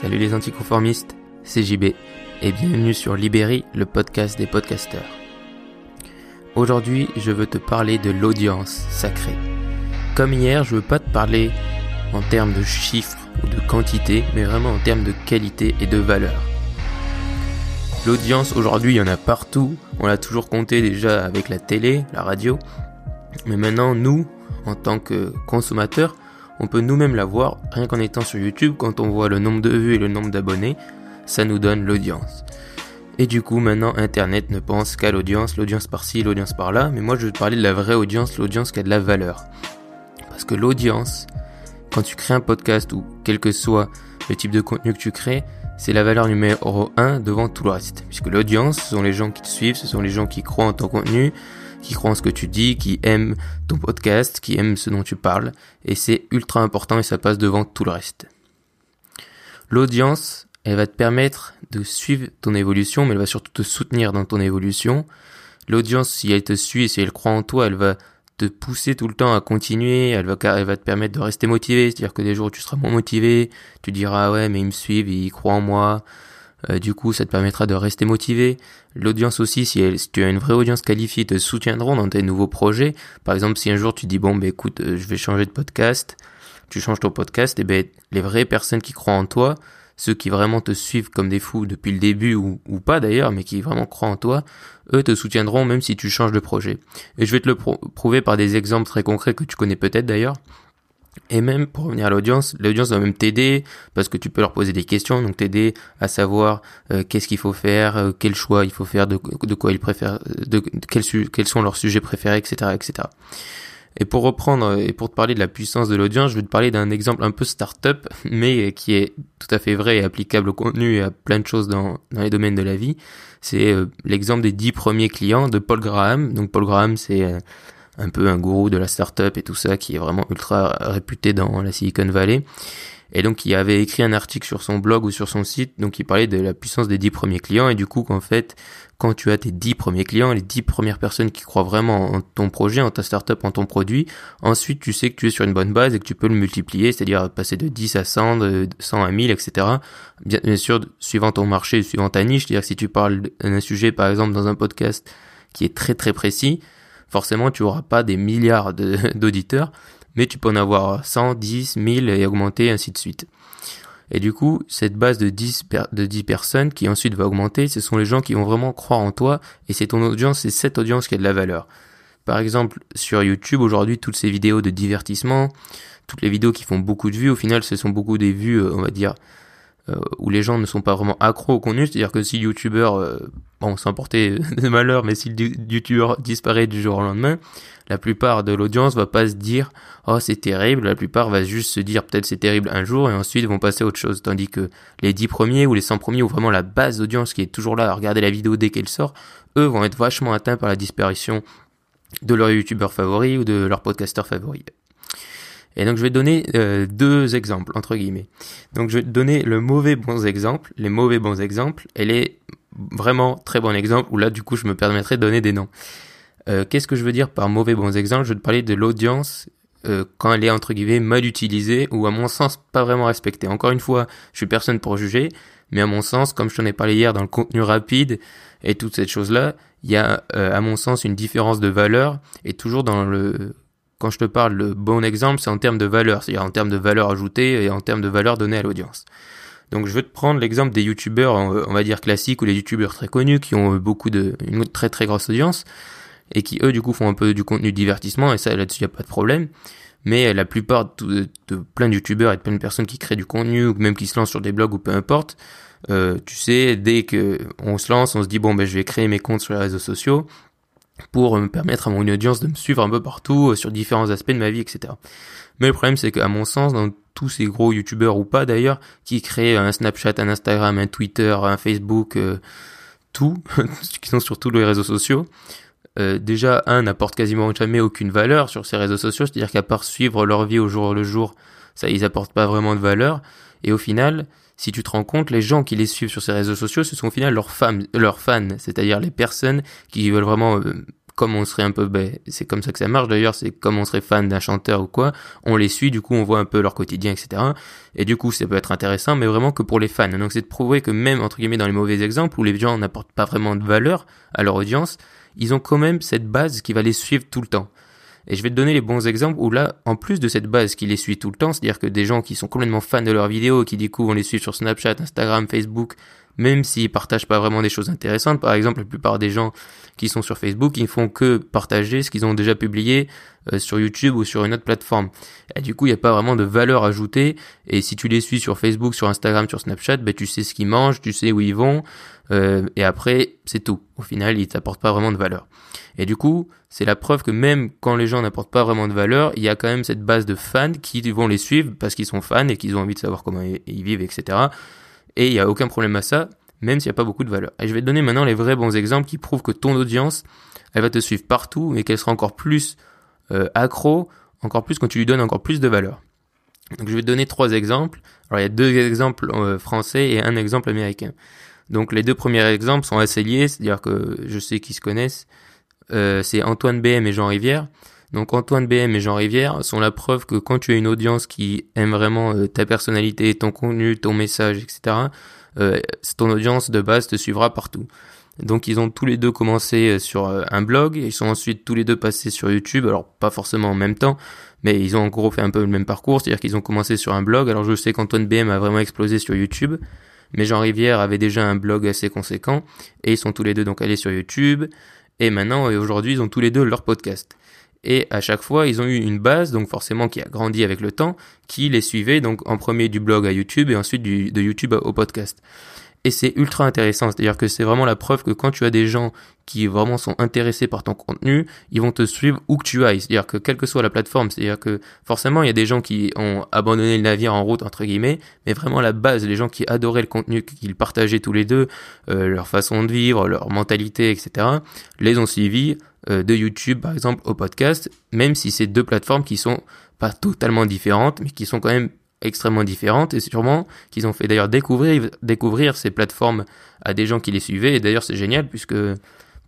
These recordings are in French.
Salut les anticonformistes, c'est JB et bienvenue sur Libéry, le podcast des podcasteurs. Aujourd'hui, je veux te parler de l'audience sacrée. Comme hier, je veux pas te parler en termes de chiffres ou de quantité, mais vraiment en termes de qualité et de valeur. L'audience aujourd'hui, il y en a partout. On l'a toujours compté déjà avec la télé, la radio. Mais maintenant, nous, en tant que consommateurs, on peut nous-mêmes la voir rien qu'en étant sur YouTube, quand on voit le nombre de vues et le nombre d'abonnés, ça nous donne l'audience. Et du coup, maintenant, Internet ne pense qu'à l'audience, l'audience par-ci, l'audience par-là, mais moi je veux parler de la vraie audience, l'audience qui a de la valeur. Parce que l'audience, quand tu crées un podcast ou quel que soit le type de contenu que tu crées, c'est la valeur numéro 1 devant tout le reste. Puisque l'audience, ce sont les gens qui te suivent, ce sont les gens qui croient en ton contenu, qui croient en ce que tu dis, qui aiment ton podcast, qui aiment ce dont tu parles, et c'est ultra important et ça passe devant tout le reste. L'audience, elle va te permettre de suivre ton évolution, mais elle va surtout te soutenir dans ton évolution. L'audience, si elle te suit si elle croit en toi, elle va te pousser tout le temps à continuer, elle va, te permettre de rester motivé, c'est-à-dire que des jours tu seras moins motivé, tu diras ah ouais mais ils me suivent, ils croient en moi, euh, du coup, ça te permettra de rester motivé. L'audience aussi, si, tu as une vraie audience qualifiée, te soutiendront dans tes nouveaux projets. Par exemple, si un jour tu dis bon, ben écoute, euh, je vais changer de podcast, tu changes ton podcast, et ben les vraies personnes qui croient en toi, ceux qui vraiment te suivent comme des fous depuis le début ou, ou pas d'ailleurs, mais qui vraiment croient en toi, eux te soutiendront même si tu changes de projet. Et je vais te le prouver par des exemples très concrets que tu connais peut-être d'ailleurs. Et même pour revenir à l'audience, l'audience va même t'aider parce que tu peux leur poser des questions, donc t'aider à savoir euh, qu'est-ce qu'il faut faire, euh, quel choix il faut faire, de, de quoi ils préfèrent, de, quels, quels sont leurs sujets préférés, etc., etc. Et pour reprendre euh, et pour te parler de la puissance de l'audience, je vais te parler d'un exemple un peu start-up, mais qui est tout à fait vrai et applicable au contenu et à plein de choses dans, dans les domaines de la vie. C'est l'exemple des dix premiers clients de Paul Graham. Donc Paul Graham, c'est un peu un gourou de la startup et tout ça, qui est vraiment ultra réputé dans la Silicon Valley. Et donc, il avait écrit un article sur son blog ou sur son site, donc il parlait de la puissance des dix premiers clients, et du coup, qu'en fait, quand tu as tes dix premiers clients, les dix premières personnes qui croient vraiment en ton projet, en ta startup, en ton produit, ensuite, tu sais que tu es sur une bonne base et que tu peux le multiplier, c'est-à-dire passer de 10 à 100, de 100 à 1000, etc. Bien, sûr, suivant ton marché, suivant ta niche, c'est-à-dire si tu parles d'un sujet, par exemple, dans un podcast qui est très très précis, forcément tu auras pas des milliards d'auditeurs, mais tu peux en avoir 100, 10, 1000 et augmenter ainsi de suite. Et du coup, cette base de 10, de 10 personnes qui ensuite va augmenter, ce sont les gens qui vont vraiment croire en toi et c'est ton audience, c'est cette audience qui a de la valeur. Par exemple, sur YouTube, aujourd'hui, toutes ces vidéos de divertissement, toutes les vidéos qui font beaucoup de vues, au final, ce sont beaucoup des vues, euh, on va dire, où les gens ne sont pas vraiment accros au contenu, c'est-à-dire que si le youtubeur, euh, bon, sans porter de malheur, mais si le youtubeur disparaît du jour au lendemain, la plupart de l'audience va pas se dire oh c'est terrible, la plupart va juste se dire peut-être c'est terrible un jour et ensuite vont passer à autre chose, tandis que les 10 premiers ou les 100 premiers ou vraiment la base d'audience qui est toujours là à regarder la vidéo dès qu'elle sort, eux vont être vachement atteints par la disparition de leur youtubeur favori ou de leur podcasteur favori. Et donc je vais donner euh, deux exemples, entre guillemets. Donc je vais donner le mauvais bon exemple, les mauvais bons exemples, et les vraiment très bons exemples, où là du coup je me permettrai de donner des noms. Euh, Qu'est-ce que je veux dire par mauvais bons exemples? Je vais te parler de l'audience euh, quand elle est entre guillemets mal utilisée ou à mon sens pas vraiment respectée. Encore une fois, je suis personne pour juger, mais à mon sens, comme je t'en ai parlé hier dans le contenu rapide et toutes ces choses-là, il y a à mon sens une différence de valeur et toujours dans le quand je te parle de bon exemple, c'est en termes de valeur, c'est-à-dire en termes de valeur ajoutée et en termes de valeur donnée à l'audience. Donc je veux te prendre l'exemple des youtubeurs, on va dire classiques ou les youtubeurs très connus qui ont beaucoup de, une très très grosse audience et qui eux du coup font un peu du contenu divertissement et ça là-dessus y a pas de problème. Mais la plupart de, plein de youtubeurs et de plein de personnes qui créent du contenu ou même qui se lancent sur des blogs ou peu importe, euh, tu sais, dès que on se lance, on se dit bon ben je vais créer mes comptes sur les réseaux sociaux pour me permettre à mon audience de me suivre un peu partout euh, sur différents aspects de ma vie, etc. Mais le problème, c'est qu'à mon sens, dans tous ces gros youtubeurs ou pas d'ailleurs, qui créent un Snapchat, un Instagram, un Twitter, un Facebook, euh, tout, qui sont sur tous les réseaux sociaux, euh, déjà, un n'apporte quasiment jamais aucune valeur sur ces réseaux sociaux, c'est-à-dire qu'à part suivre leur vie au jour le jour, ça, ils apportent pas vraiment de valeur. Et au final, si tu te rends compte, les gens qui les suivent sur ces réseaux sociaux, ce sont au final leurs fans, leurs fans, c'est-à-dire les personnes qui veulent vraiment comme on serait un peu, ben, c'est comme ça que ça marche d'ailleurs, c'est comme on serait fan d'un chanteur ou quoi, on les suit, du coup on voit un peu leur quotidien, etc. Et du coup ça peut être intéressant, mais vraiment que pour les fans. Donc c'est de prouver que même entre guillemets dans les mauvais exemples où les gens n'apportent pas vraiment de valeur à leur audience, ils ont quand même cette base qui va les suivre tout le temps. Et je vais te donner les bons exemples où là, en plus de cette base qui les suit tout le temps, c'est-à-dire que des gens qui sont complètement fans de leurs vidéos, qui du coup vont les suivre sur Snapchat, Instagram, Facebook, même s'ils partagent pas vraiment des choses intéressantes. Par exemple, la plupart des gens qui sont sur Facebook, ils font que partager ce qu'ils ont déjà publié euh, sur YouTube ou sur une autre plateforme. Et du coup, il n'y a pas vraiment de valeur ajoutée. Et si tu les suis sur Facebook, sur Instagram, sur Snapchat, ben, tu sais ce qu'ils mangent, tu sais où ils vont. Euh, et après, c'est tout. Au final, ils t'apportent pas vraiment de valeur. Et du coup, c'est la preuve que même quand les gens n'apportent pas vraiment de valeur, il y a quand même cette base de fans qui vont les suivre parce qu'ils sont fans et qu'ils ont envie de savoir comment ils vivent, etc. Et il n'y a aucun problème à ça, même s'il n'y a pas beaucoup de valeur. Et je vais te donner maintenant les vrais bons exemples qui prouvent que ton audience, elle va te suivre partout, mais qu'elle sera encore plus euh, accro, encore plus quand tu lui donnes encore plus de valeur. Donc je vais te donner trois exemples. Alors il y a deux exemples euh, français et un exemple américain. Donc les deux premiers exemples sont assez liés, c'est-à-dire que je sais qu'ils se connaissent. Euh, c'est Antoine BM et Jean Rivière. Donc Antoine BM et Jean Rivière sont la preuve que quand tu as une audience qui aime vraiment euh, ta personnalité, ton contenu, ton message, etc., euh, ton audience de base te suivra partout. Donc ils ont tous les deux commencé euh, sur un blog, ils sont ensuite tous les deux passés sur YouTube, alors pas forcément en même temps, mais ils ont en gros fait un peu le même parcours, c'est-à-dire qu'ils ont commencé sur un blog, alors je sais qu'Antoine BM a vraiment explosé sur YouTube, mais Jean Rivière avait déjà un blog assez conséquent, et ils sont tous les deux donc allés sur YouTube, et maintenant aujourd'hui ils ont tous les deux leur podcast. Et à chaque fois, ils ont eu une base, donc forcément qui a grandi avec le temps, qui les suivait donc en premier du blog à YouTube et ensuite du, de YouTube au podcast. Et c'est ultra intéressant, c'est-à-dire que c'est vraiment la preuve que quand tu as des gens qui vraiment sont intéressés par ton contenu, ils vont te suivre où que tu ailles. C'est-à-dire que quelle que soit la plateforme, c'est-à-dire que forcément il y a des gens qui ont abandonné le navire en route entre guillemets, mais vraiment la base, les gens qui adoraient le contenu qu'ils partageaient tous les deux, euh, leur façon de vivre, leur mentalité, etc., les ont suivis de YouTube par exemple au podcast, même si c'est deux plateformes qui sont pas totalement différentes, mais qui sont quand même extrêmement différentes et sûrement qu'ils ont fait d'ailleurs découvrir découvrir ces plateformes à des gens qui les suivaient et d'ailleurs c'est génial puisque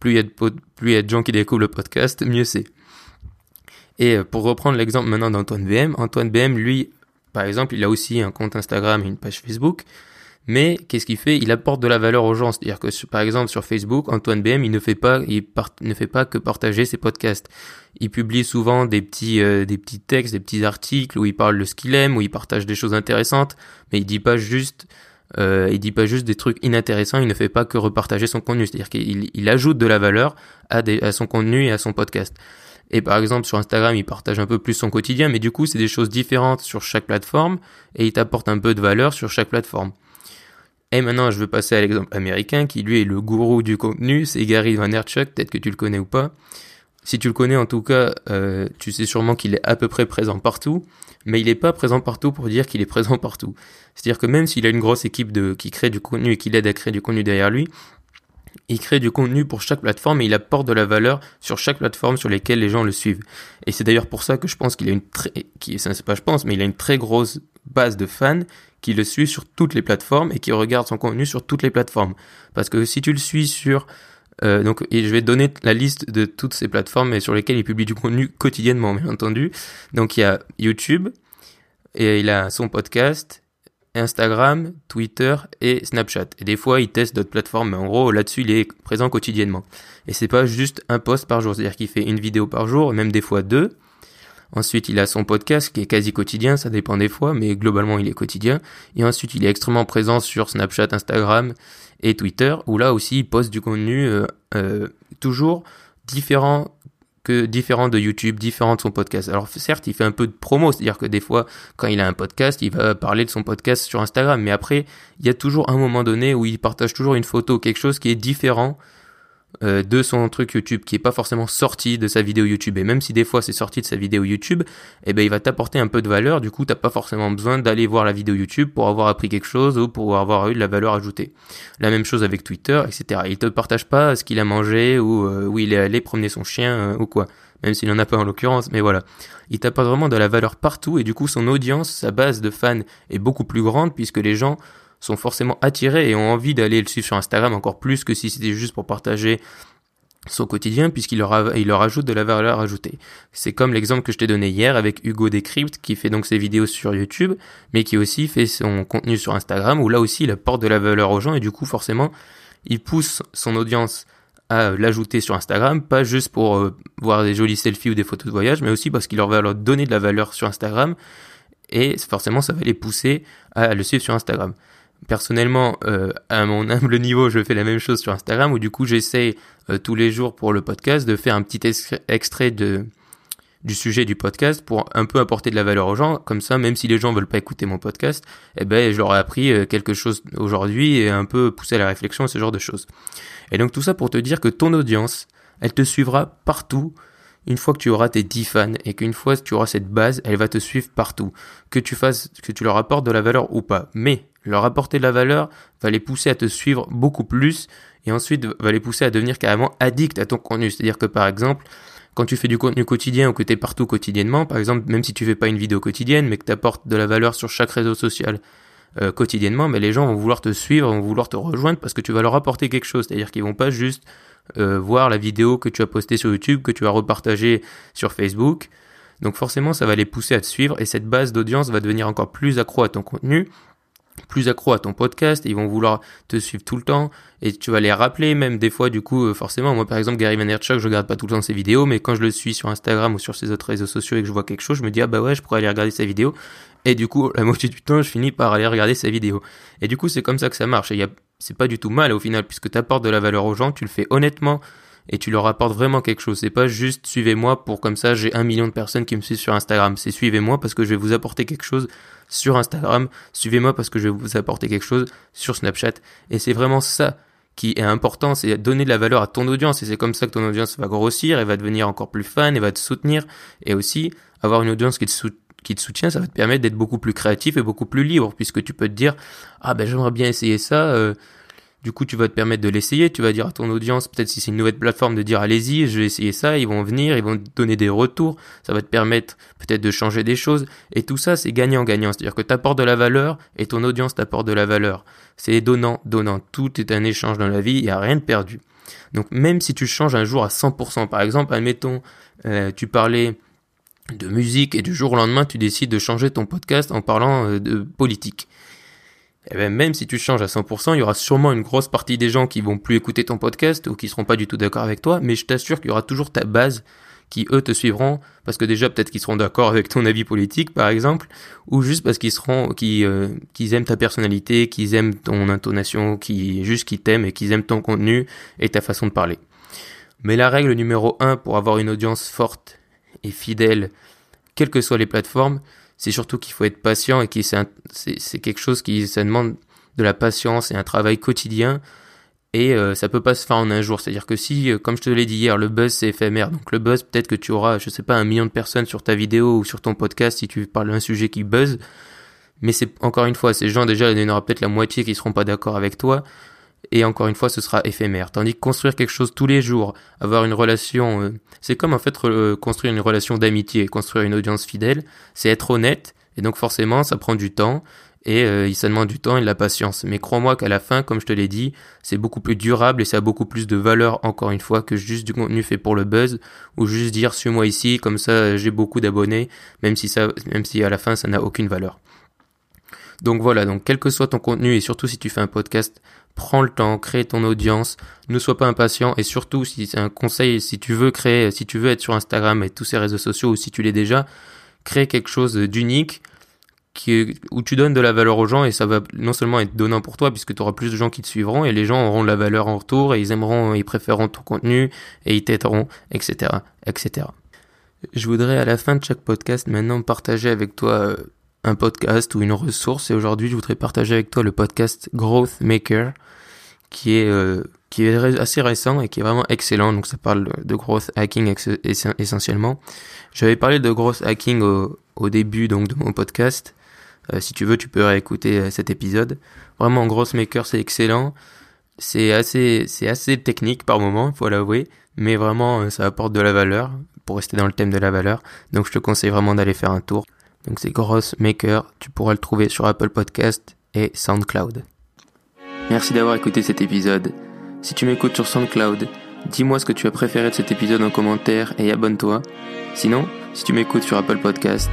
plus il y a de plus il y a de gens qui découvrent le podcast, mieux c'est. Et euh, pour reprendre l'exemple maintenant d'Antoine BM, Antoine BM lui par exemple, il a aussi un compte Instagram et une page Facebook mais qu'est-ce qu'il fait? Il apporte de la valeur aux gens. C'est-à-dire que par exemple sur Facebook, Antoine BM, il ne fait pas, il ne fait pas que partager ses podcasts. Il publie souvent des petits, euh, des petits textes, des petits articles où il parle de ce qu'il aime, où il partage des choses intéressantes, mais il dit pas juste, euh, il dit pas juste des trucs inintéressants. Il ne fait pas que repartager son contenu. C'est-à-dire qu'il il ajoute de la valeur à, des, à son contenu et à son podcast. Et par exemple, sur Instagram, il partage un peu plus son quotidien, mais du coup, c'est des choses différentes sur chaque plateforme et il t'apporte un peu de valeur sur chaque plateforme. Et maintenant, je veux passer à l'exemple américain qui lui est le gourou du contenu, c'est Gary Vaynerchuk, peut-être que tu le connais ou pas. Si tu le connais en tout cas, euh, tu sais sûrement qu'il est à peu près présent partout, mais il n'est pas présent partout pour dire qu'il est présent partout. C'est-à-dire que même s'il a une grosse équipe qui crée du contenu et qui l'aide à créer du contenu derrière lui, il crée du contenu pour chaque plateforme et il apporte de la valeur sur chaque plateforme sur lesquelles les gens le suivent. Et c'est d'ailleurs pour ça que je pense qu'il a une très, qui, pas je pense, mais il a une très grosse base de fans qui le suit sur toutes les plateformes et qui regarde son contenu sur toutes les plateformes. Parce que si tu le suis sur euh, donc, et je vais te donner la liste de toutes ces plateformes sur lesquelles il publie du contenu quotidiennement, bien entendu. Donc, il y a YouTube, et il a son podcast, Instagram, Twitter et Snapchat. Et des fois, il teste d'autres plateformes, mais en gros, là-dessus, il est présent quotidiennement. Et c'est pas juste un post par jour, c'est-à-dire qu'il fait une vidéo par jour, même des fois deux. Ensuite, il a son podcast qui est quasi quotidien, ça dépend des fois, mais globalement, il est quotidien. Et ensuite, il est extrêmement présent sur Snapchat, Instagram et Twitter, où là aussi, il poste du contenu euh, euh, toujours différent que différent de YouTube, différent de son podcast. Alors certes, il fait un peu de promo, c'est-à-dire que des fois, quand il a un podcast, il va parler de son podcast sur Instagram, mais après, il y a toujours un moment donné où il partage toujours une photo, quelque chose qui est différent euh, de son truc YouTube qui est pas forcément sorti de sa vidéo YouTube. Et même si des fois c'est sorti de sa vidéo YouTube eh ben il va t'apporter un peu de valeur. Du coup t'as pas forcément besoin d'aller voir la vidéo YouTube pour avoir appris quelque chose ou pour avoir eu de la valeur ajoutée. La même chose avec Twitter etc il te partage pas ce qu'il a mangé ou euh, où il est allé promener son chien euh, ou quoi. Même s'il en a pas en l'occurrence mais voilà. Il t'apporte vraiment de la valeur partout et du coup son audience sa base de fans est beaucoup plus grande puisque les gens sont forcément attirés et ont envie d'aller le suivre sur Instagram encore plus que si c'était juste pour partager son quotidien puisqu'il leur, ajoute de la valeur ajoutée. C'est comme l'exemple que je t'ai donné hier avec Hugo Decrypt qui fait donc ses vidéos sur YouTube mais qui aussi fait son contenu sur Instagram où là aussi il apporte de la valeur aux gens et du coup forcément il pousse son audience à l'ajouter sur Instagram, pas juste pour euh, voir des jolis selfies ou des photos de voyage, mais aussi parce qu'il leur va leur donner de la valeur sur Instagram et forcément ça va les pousser à le suivre sur Instagram. Personnellement, euh, à mon humble niveau, je fais la même chose sur Instagram où du coup j'essaie euh, tous les jours pour le podcast de faire un petit extrait de du sujet du podcast pour un peu apporter de la valeur aux gens. Comme ça, même si les gens veulent pas écouter mon podcast, eh ben je leur ai appris euh, quelque chose aujourd'hui et un peu pousser à la réflexion ce genre de choses. Et donc tout ça pour te dire que ton audience, elle te suivra partout une fois que tu auras tes 10 fans et qu'une fois que tu auras cette base, elle va te suivre partout. Que tu fasses, que tu leur apportes de la valeur ou pas. Mais leur apporter de la valeur va les pousser à te suivre beaucoup plus et ensuite va les pousser à devenir carrément addict à ton contenu. C'est-à-dire que par exemple, quand tu fais du contenu quotidien ou que tu es partout quotidiennement, par exemple, même si tu fais pas une vidéo quotidienne, mais que tu apportes de la valeur sur chaque réseau social euh, quotidiennement, mais les gens vont vouloir te suivre, vont vouloir te rejoindre parce que tu vas leur apporter quelque chose. C'est-à-dire qu'ils vont pas juste euh, voir la vidéo que tu as postée sur YouTube, que tu as repartagée sur Facebook. Donc forcément, ça va les pousser à te suivre et cette base d'audience va devenir encore plus accro à ton contenu plus accro à ton podcast, ils vont vouloir te suivre tout le temps et tu vas les rappeler même des fois du coup euh, forcément moi par exemple Gary Vaynerchuk je regarde pas tout le temps ses vidéos mais quand je le suis sur Instagram ou sur ses autres réseaux sociaux et que je vois quelque chose je me dis ah bah ouais je pourrais aller regarder sa vidéo et du coup la moitié du temps je finis par aller regarder sa vidéo et du coup c'est comme ça que ça marche et y a c'est pas du tout mal au final puisque tu apportes de la valeur aux gens tu le fais honnêtement et tu leur apportes vraiment quelque chose. C'est pas juste suivez-moi pour comme ça j'ai un million de personnes qui me suivent sur Instagram. C'est suivez-moi parce que je vais vous apporter quelque chose sur Instagram. Suivez-moi parce que je vais vous apporter quelque chose sur Snapchat. Et c'est vraiment ça qui est important, c'est donner de la valeur à ton audience et c'est comme ça que ton audience va grossir et va devenir encore plus fan et va te soutenir et aussi avoir une audience qui te, qui te soutient, ça va te permettre d'être beaucoup plus créatif et beaucoup plus libre puisque tu peux te dire ah ben j'aimerais bien essayer ça, euh, du coup, tu vas te permettre de l'essayer. Tu vas dire à ton audience, peut-être si c'est une nouvelle plateforme, de dire allez-y, je vais essayer ça. Ils vont venir, ils vont donner des retours. Ça va te permettre peut-être de changer des choses. Et tout ça, c'est gagnant-gagnant. C'est-à-dire que tu apportes de la valeur et ton audience t'apporte de la valeur. C'est donnant, donnant. Tout est un échange dans la vie. Il n'y a rien de perdu. Donc même si tu changes un jour à 100%, par exemple, admettons, euh, tu parlais de musique et du jour au lendemain, tu décides de changer ton podcast en parlant euh, de politique eh ben même si tu changes à 100%, il y aura sûrement une grosse partie des gens qui vont plus écouter ton podcast ou qui seront pas du tout d'accord avec toi, mais je t'assure qu'il y aura toujours ta base qui eux te suivront parce que déjà peut-être qu'ils seront d'accord avec ton avis politique par exemple ou juste parce qu'ils seront euh, qu'ils aiment ta personnalité, qu'ils aiment ton intonation, qui juste qu'ils t'aiment et qu'ils aiment ton contenu et ta façon de parler. Mais la règle numéro un pour avoir une audience forte et fidèle, quelles que soient les plateformes, c'est surtout qu'il faut être patient et que c'est quelque chose qui ça demande de la patience et un travail quotidien et euh, ça peut pas se faire en un jour. C'est-à-dire que si, euh, comme je te l'ai dit hier, le buzz c'est éphémère. Donc le buzz, peut-être que tu auras, je sais pas, un million de personnes sur ta vidéo ou sur ton podcast si tu parles d'un sujet qui buzz. Mais c'est encore une fois, ces gens déjà, il y en aura peut-être la moitié qui seront pas d'accord avec toi et encore une fois ce sera éphémère. Tandis que construire quelque chose tous les jours, avoir une relation, euh, c'est comme en fait construire une relation d'amitié, construire une audience fidèle, c'est être honnête et donc forcément ça prend du temps et euh, ça demande du temps et de la patience. Mais crois-moi qu'à la fin, comme je te l'ai dit, c'est beaucoup plus durable et ça a beaucoup plus de valeur encore une fois que juste du contenu fait pour le buzz ou juste dire suis-moi ici comme ça j'ai beaucoup d'abonnés, même si ça, même si à la fin ça n'a aucune valeur. Donc voilà, donc quel que soit ton contenu et surtout si tu fais un podcast, prends le temps, crée ton audience, ne sois pas impatient et surtout si c'est un conseil, si tu veux créer, si tu veux être sur Instagram et tous ces réseaux sociaux ou si tu l'es déjà, crée quelque chose d'unique qui, où tu donnes de la valeur aux gens et ça va non seulement être donnant pour toi puisque tu auras plus de gens qui te suivront et les gens auront de la valeur en retour et ils aimeront, ils préféreront ton contenu et ils t'aideront, etc., etc. Je voudrais à la fin de chaque podcast maintenant partager avec toi euh, un podcast ou une ressource. Et aujourd'hui, je voudrais partager avec toi le podcast Growth Maker, qui est euh, qui est assez récent et qui est vraiment excellent. Donc ça parle de growth hacking essentiellement. J'avais parlé de growth hacking au, au début donc de mon podcast. Euh, si tu veux, tu peux réécouter euh, cet épisode. Vraiment, Growth Maker, c'est excellent. C'est assez, c'est assez technique par moment, il faut l'avouer, mais vraiment, ça apporte de la valeur pour rester dans le thème de la valeur. Donc, je te conseille vraiment d'aller faire un tour. Donc c'est Gross Maker, tu pourras le trouver sur Apple Podcast et SoundCloud. Merci d'avoir écouté cet épisode. Si tu m'écoutes sur SoundCloud, Dis-moi ce que tu as préféré de cet épisode en commentaire et abonne-toi. Sinon, si tu m'écoutes sur Apple Podcast,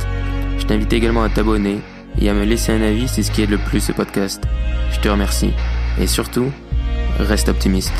je t'invite également à t'abonner et à me laisser un avis, c'est ce qui aide le plus ce podcast. Je te remercie. Et surtout, reste optimiste.